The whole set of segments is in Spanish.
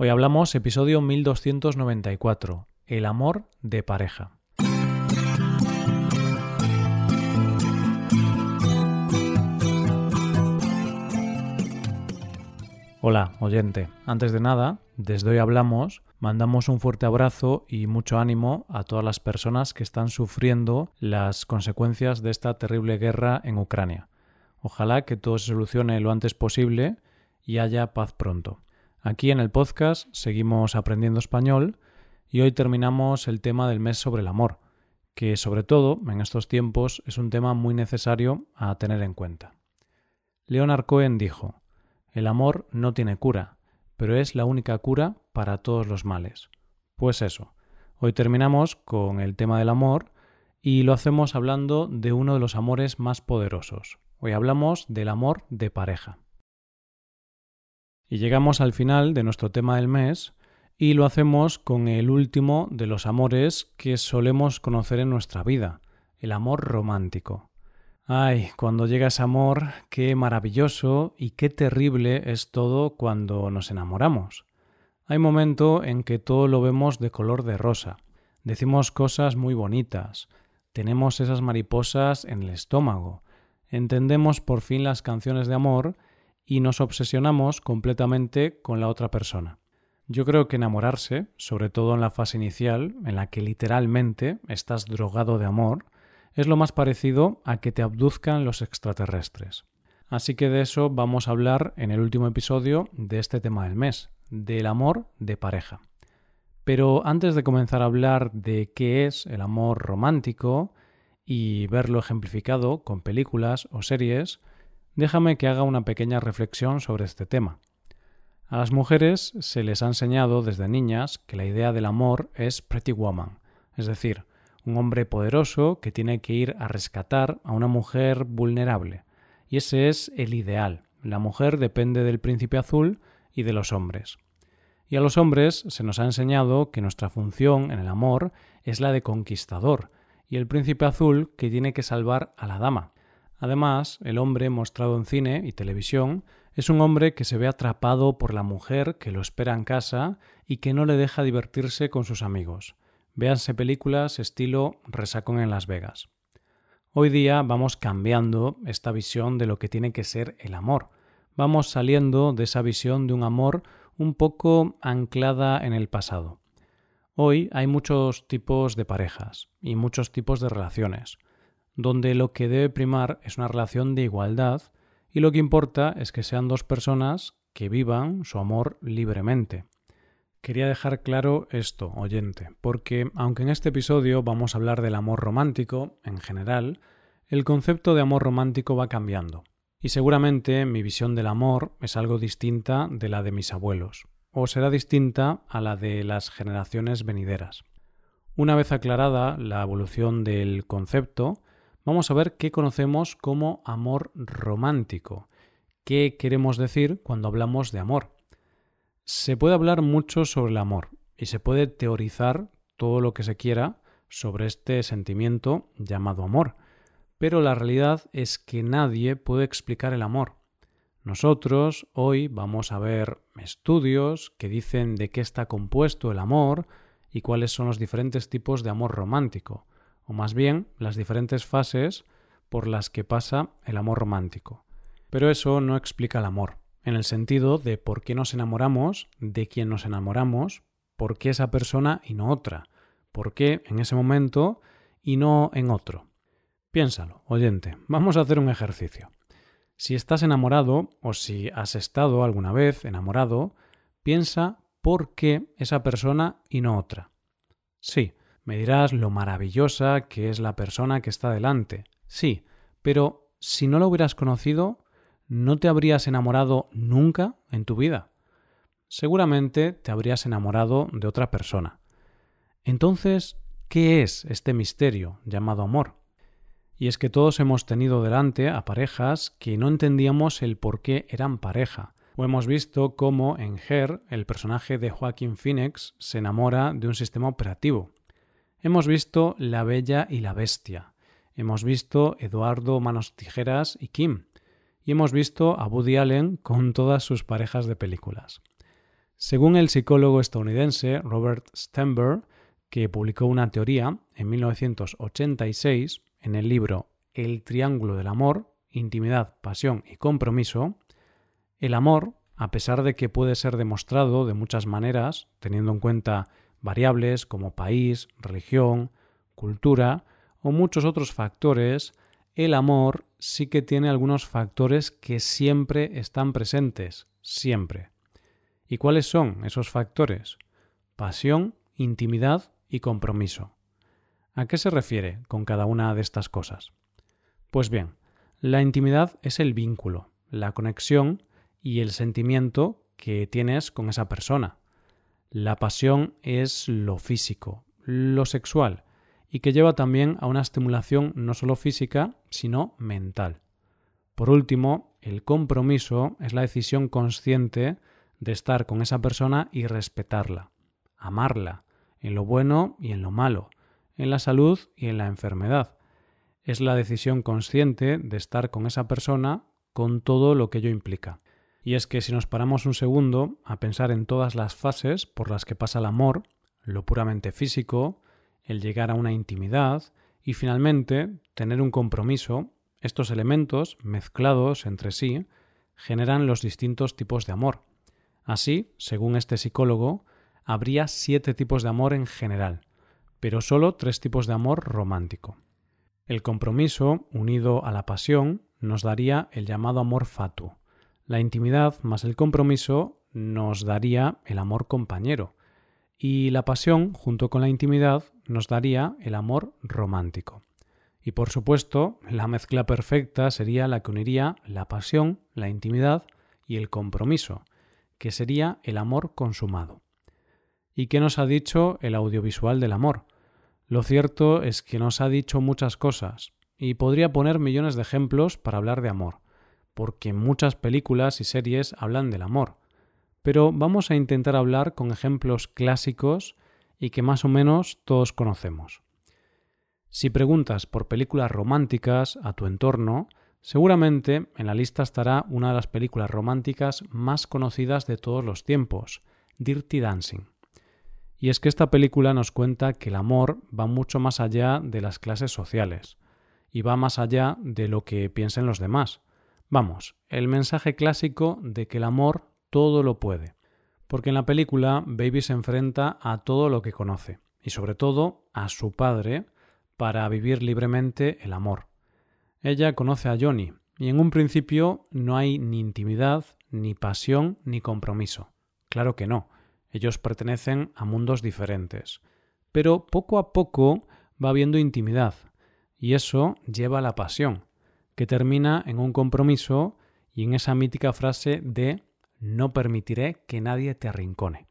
Hoy hablamos episodio 1294, El amor de pareja. Hola, oyente. Antes de nada, desde hoy hablamos, mandamos un fuerte abrazo y mucho ánimo a todas las personas que están sufriendo las consecuencias de esta terrible guerra en Ucrania. Ojalá que todo se solucione lo antes posible y haya paz pronto. Aquí en el podcast seguimos aprendiendo español y hoy terminamos el tema del mes sobre el amor, que sobre todo en estos tiempos es un tema muy necesario a tener en cuenta. Leonard Cohen dijo, El amor no tiene cura, pero es la única cura para todos los males. Pues eso, hoy terminamos con el tema del amor y lo hacemos hablando de uno de los amores más poderosos. Hoy hablamos del amor de pareja. Y llegamos al final de nuestro tema del mes y lo hacemos con el último de los amores que solemos conocer en nuestra vida, el amor romántico. Ay, cuando llega ese amor, qué maravilloso y qué terrible es todo cuando nos enamoramos. Hay momento en que todo lo vemos de color de rosa. Decimos cosas muy bonitas, tenemos esas mariposas en el estómago, entendemos por fin las canciones de amor y nos obsesionamos completamente con la otra persona. Yo creo que enamorarse, sobre todo en la fase inicial, en la que literalmente estás drogado de amor, es lo más parecido a que te abduzcan los extraterrestres. Así que de eso vamos a hablar en el último episodio de este tema del mes, del amor de pareja. Pero antes de comenzar a hablar de qué es el amor romántico y verlo ejemplificado con películas o series, déjame que haga una pequeña reflexión sobre este tema. A las mujeres se les ha enseñado desde niñas que la idea del amor es pretty woman, es decir, un hombre poderoso que tiene que ir a rescatar a una mujer vulnerable. Y ese es el ideal. La mujer depende del príncipe azul y de los hombres. Y a los hombres se nos ha enseñado que nuestra función en el amor es la de conquistador, y el príncipe azul que tiene que salvar a la dama. Además, el hombre mostrado en cine y televisión es un hombre que se ve atrapado por la mujer que lo espera en casa y que no le deja divertirse con sus amigos. Véanse películas estilo Resacón en Las Vegas. Hoy día vamos cambiando esta visión de lo que tiene que ser el amor. Vamos saliendo de esa visión de un amor un poco anclada en el pasado. Hoy hay muchos tipos de parejas y muchos tipos de relaciones donde lo que debe primar es una relación de igualdad y lo que importa es que sean dos personas que vivan su amor libremente. Quería dejar claro esto, oyente, porque aunque en este episodio vamos a hablar del amor romántico en general, el concepto de amor romántico va cambiando. Y seguramente mi visión del amor es algo distinta de la de mis abuelos, o será distinta a la de las generaciones venideras. Una vez aclarada la evolución del concepto, vamos a ver qué conocemos como amor romántico. ¿Qué queremos decir cuando hablamos de amor? Se puede hablar mucho sobre el amor y se puede teorizar todo lo que se quiera sobre este sentimiento llamado amor, pero la realidad es que nadie puede explicar el amor. Nosotros hoy vamos a ver estudios que dicen de qué está compuesto el amor y cuáles son los diferentes tipos de amor romántico o más bien las diferentes fases por las que pasa el amor romántico. Pero eso no explica el amor, en el sentido de por qué nos enamoramos, de quién nos enamoramos, por qué esa persona y no otra, por qué en ese momento y no en otro. Piénsalo, oyente, vamos a hacer un ejercicio. Si estás enamorado o si has estado alguna vez enamorado, piensa por qué esa persona y no otra. Sí, me dirás lo maravillosa que es la persona que está delante. Sí, pero si no lo hubieras conocido, ¿no te habrías enamorado nunca en tu vida? Seguramente te habrías enamorado de otra persona. Entonces, ¿qué es este misterio llamado amor? Y es que todos hemos tenido delante a parejas que no entendíamos el por qué eran pareja, o hemos visto cómo en Her el personaje de Joaquín Phoenix se enamora de un sistema operativo, Hemos visto La Bella y la Bestia. Hemos visto Eduardo Manos Tijeras y Kim. Y hemos visto a Woody Allen con todas sus parejas de películas. Según el psicólogo estadounidense Robert Stenberg, que publicó una teoría en 1986 en el libro El Triángulo del Amor, Intimidad, Pasión y Compromiso, el amor, a pesar de que puede ser demostrado de muchas maneras, teniendo en cuenta variables como país, religión, cultura o muchos otros factores, el amor sí que tiene algunos factores que siempre están presentes, siempre. ¿Y cuáles son esos factores? Pasión, intimidad y compromiso. ¿A qué se refiere con cada una de estas cosas? Pues bien, la intimidad es el vínculo, la conexión y el sentimiento que tienes con esa persona. La pasión es lo físico, lo sexual, y que lleva también a una estimulación no solo física, sino mental. Por último, el compromiso es la decisión consciente de estar con esa persona y respetarla, amarla, en lo bueno y en lo malo, en la salud y en la enfermedad. Es la decisión consciente de estar con esa persona con todo lo que ello implica. Y es que si nos paramos un segundo a pensar en todas las fases por las que pasa el amor, lo puramente físico, el llegar a una intimidad y finalmente tener un compromiso, estos elementos, mezclados entre sí, generan los distintos tipos de amor. Así, según este psicólogo, habría siete tipos de amor en general, pero solo tres tipos de amor romántico. El compromiso, unido a la pasión, nos daría el llamado amor fatu. La intimidad más el compromiso nos daría el amor compañero. Y la pasión, junto con la intimidad, nos daría el amor romántico. Y por supuesto, la mezcla perfecta sería la que uniría la pasión, la intimidad y el compromiso, que sería el amor consumado. ¿Y qué nos ha dicho el audiovisual del amor? Lo cierto es que nos ha dicho muchas cosas, y podría poner millones de ejemplos para hablar de amor, porque muchas películas y series hablan del amor. Pero vamos a intentar hablar con ejemplos clásicos y que más o menos todos conocemos. Si preguntas por películas románticas a tu entorno, seguramente en la lista estará una de las películas románticas más conocidas de todos los tiempos, Dirty Dancing. Y es que esta película nos cuenta que el amor va mucho más allá de las clases sociales y va más allá de lo que piensen los demás. Vamos, el mensaje clásico de que el amor todo lo puede. Porque en la película Baby se enfrenta a todo lo que conoce y sobre todo a su padre para vivir libremente el amor. Ella conoce a Johnny y en un principio no hay ni intimidad, ni pasión, ni compromiso. Claro que no ellos pertenecen a mundos diferentes. Pero poco a poco va habiendo intimidad, y eso lleva a la pasión, que termina en un compromiso y en esa mítica frase de no permitiré que nadie te arrincone.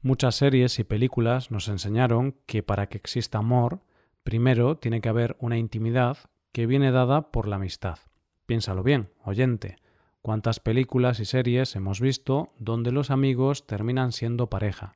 Muchas series y películas nos enseñaron que para que exista amor, primero tiene que haber una intimidad que viene dada por la amistad. Piénsalo bien, oyente. ¿Cuántas películas y series hemos visto donde los amigos terminan siendo pareja?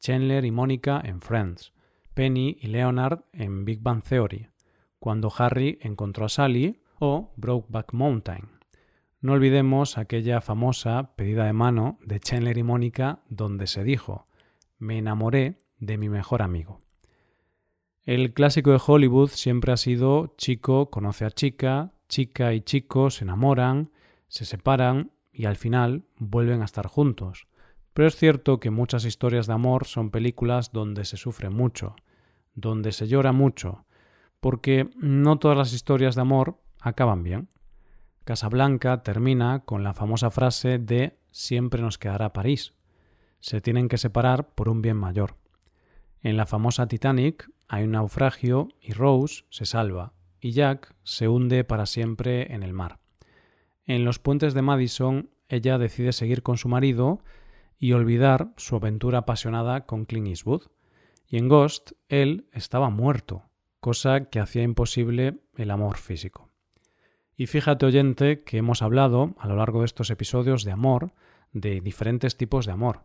Chandler y Mónica en Friends, Penny y Leonard en Big Bang Theory, cuando Harry encontró a Sally o Brokeback Mountain. No olvidemos aquella famosa pedida de mano de Chandler y Mónica donde se dijo Me enamoré de mi mejor amigo. El clásico de Hollywood siempre ha sido chico conoce a chica, chica y chico se enamoran, se separan y al final vuelven a estar juntos. Pero es cierto que muchas historias de amor son películas donde se sufre mucho, donde se llora mucho, porque no todas las historias de amor acaban bien. Casablanca termina con la famosa frase de siempre nos quedará París. Se tienen que separar por un bien mayor. En la famosa Titanic hay un naufragio y Rose se salva y Jack se hunde para siempre en el mar. En los puentes de Madison, ella decide seguir con su marido y olvidar su aventura apasionada con Clint Eastwood. Y en Ghost, él estaba muerto, cosa que hacía imposible el amor físico. Y fíjate, oyente, que hemos hablado a lo largo de estos episodios de amor, de diferentes tipos de amor.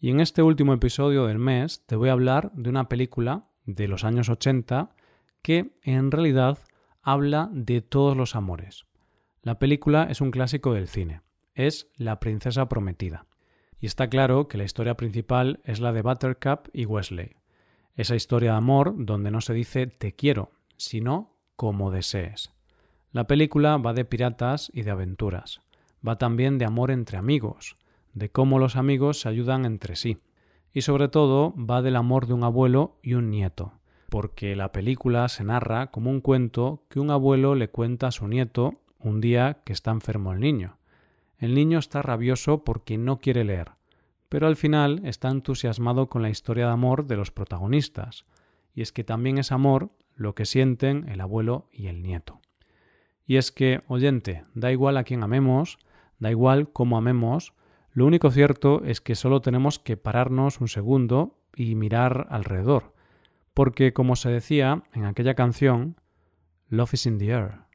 Y en este último episodio del mes te voy a hablar de una película de los años 80 que en realidad habla de todos los amores. La película es un clásico del cine. Es La princesa prometida. y está claro que la historia principal es la de Buttercup y Wesley. Esa historia de amor donde no se dice te quiero, sino como desees. La película va de piratas y de aventuras. Va también de amor entre amigos, de cómo los amigos se ayudan entre sí. Y sobre todo va del amor de un abuelo y un nieto, porque la película se narra como un cuento que un abuelo le cuenta a su nieto un día que está enfermo el niño. El niño está rabioso porque no quiere leer, pero al final está entusiasmado con la historia de amor de los protagonistas, y es que también es amor lo que sienten el abuelo y el nieto. Y es que, oyente, da igual a quién amemos, da igual cómo amemos, lo único cierto es que solo tenemos que pararnos un segundo y mirar alrededor, porque como se decía en aquella canción, Love is in the air.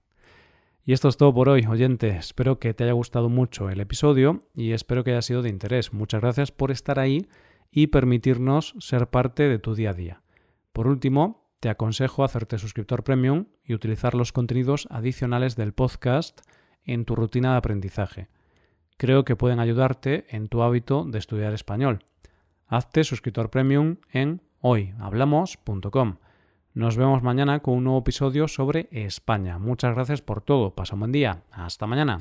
Y esto es todo por hoy, oyente. Espero que te haya gustado mucho el episodio y espero que haya sido de interés. Muchas gracias por estar ahí y permitirnos ser parte de tu día a día. Por último, te aconsejo hacerte suscriptor premium y utilizar los contenidos adicionales del podcast en tu rutina de aprendizaje. Creo que pueden ayudarte en tu hábito de estudiar español. Hazte suscriptor premium en hoyhablamos.com. Nos vemos mañana con un nuevo episodio sobre España. Muchas gracias por todo. Pasa un buen día. Hasta mañana.